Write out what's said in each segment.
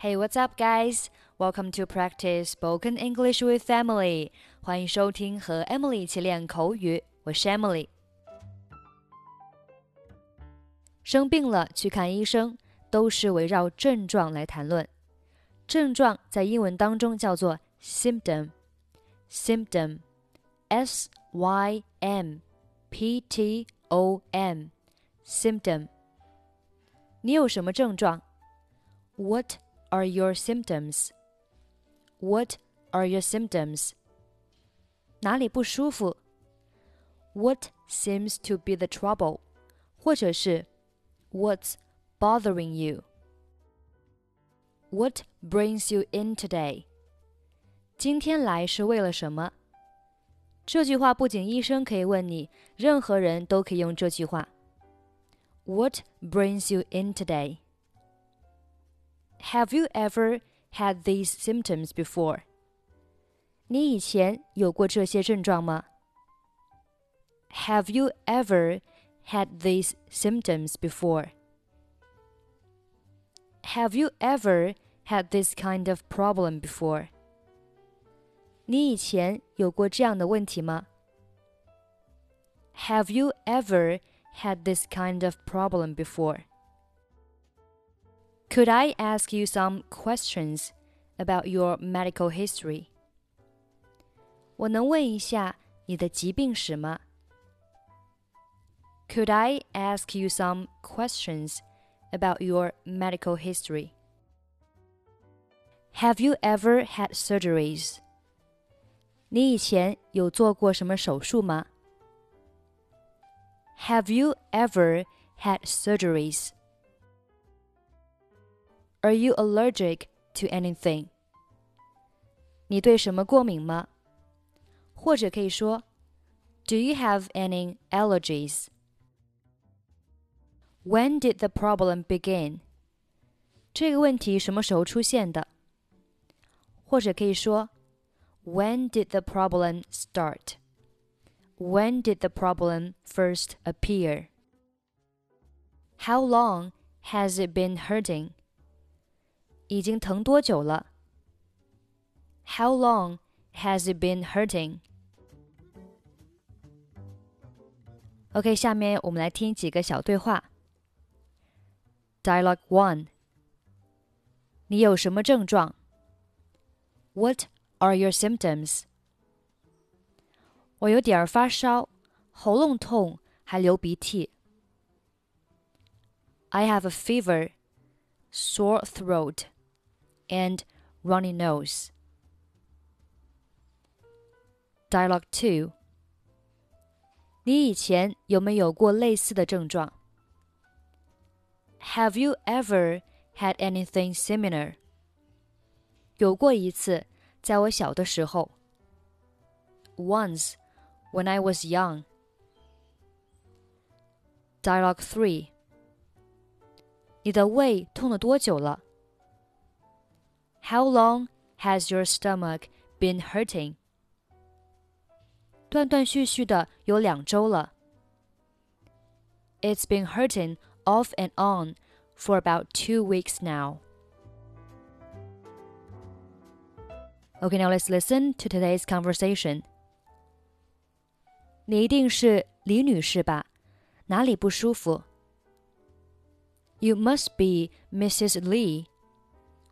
Hey, what's up, guys? Welcome to practice spoken English with Emily. 欢迎收听和 Emily 一起练口语，我是 Emily。生病了去看医生，都是围绕症状来谈论。症状在英文当中叫做 symptom，symptom，s y m p t o m，symptom。你有什么症状？What are your symptoms? What are your symptoms? 哪里不舒服？What seems to be the trouble? 或者是 What's bothering you? What brings you in today? 今天来是为了什么？这句话不仅医生可以问你，任何人都可以用这句话。What brings you in today? Have you ever had these symptoms before? 你以前有过这些症状吗？Have you ever had these symptoms before? Have you ever had this kind of problem before? 你以前有过这样的问题吗？Have you ever had this kind of problem before? Could I ask you some questions about your medical history? 我能问一下你的疾病史吗？Could I ask you some questions about your medical history? Have you ever had surgeries? 你以前有做过什么手术吗？Have you ever had surgeries? Are you allergic to anything? 你对什么过敏吗？或者可以说，Do you have any allergies? When did the problem begin? 这个问题什么时候出现的？或者可以说，When did the problem start? When did the problem first appear? How long has it been hurting? 已经疼多久了？How long has it been hurting? OK，下面我们来听几个小对话。Dialogue One：你有什么症状？What are your symptoms？我有点儿发烧，喉咙痛，还流鼻涕。I have a fever, sore throat and runny nose. Dialogue 2. 你以前有没有过类似的症状？Have you ever had anything similar? 有过一次，在我小的时候。Once, when I was young. Dialogue 3. 你的胃痛了多久了 ？how long has your stomach been hurting? 断断续续的有两周了。It's been hurting off and on for about two weeks now. Okay, now let's listen to today's conversation. 你一定是李女士吧？哪里不舒服？You must be Mrs. Lee.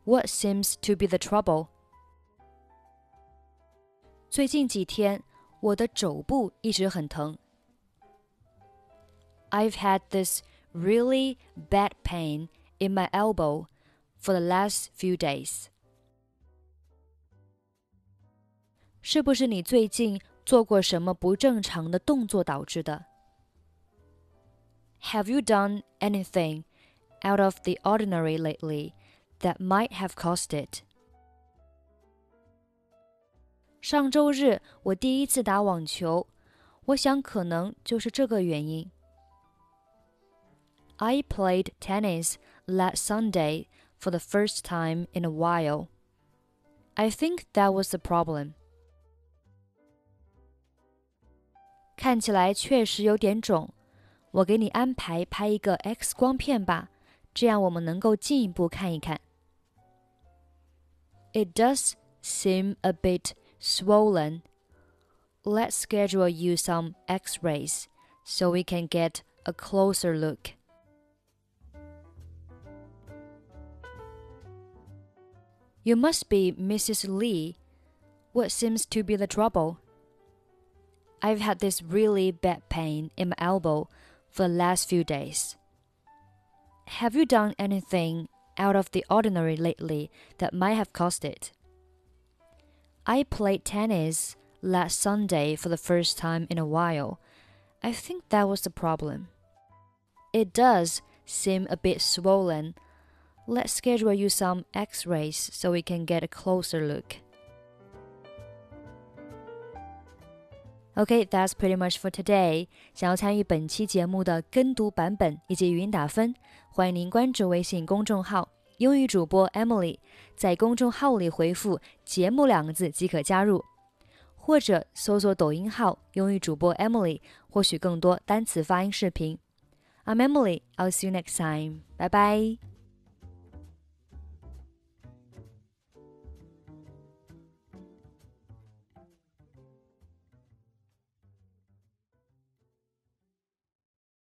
What seems to be the trouble? 最近几天，我的肘部一直很疼。I've had this really bad pain in my elbow for the last few days. 是不是你最近做过什么不正常的动作导致的？Have you done anything out of the ordinary lately that might have caused it. 上周日我第一次打网球，我想可能就是这个原因。I played tennis last Sunday for the first time in a while. I think that was the problem. 看起来确实有点肿，我给你安排拍一个 X 光片吧，这样我们能够进一步看一看。 It does seem a bit swollen. Let's schedule you some x rays so we can get a closer look. You must be Mrs. Lee. What seems to be the trouble? I've had this really bad pain in my elbow for the last few days. Have you done anything out of the ordinary lately that might have caused it? I played tennis last Sunday for the first time in a while. I think that was the problem. It does seem a bit swollen. Let's schedule you some x rays so we can get a closer look. Okay, that's pretty much for today. 想要参与本期节目的跟读版本以及语音打分，欢迎您关注微信公众号“英语主播 Emily”，在公众号里回复“节目”两个字即可加入。或者搜索抖音号“英语主播 Emily”，获取更多单词发音视频。I'm Emily. I'll see you next time. Bye bye.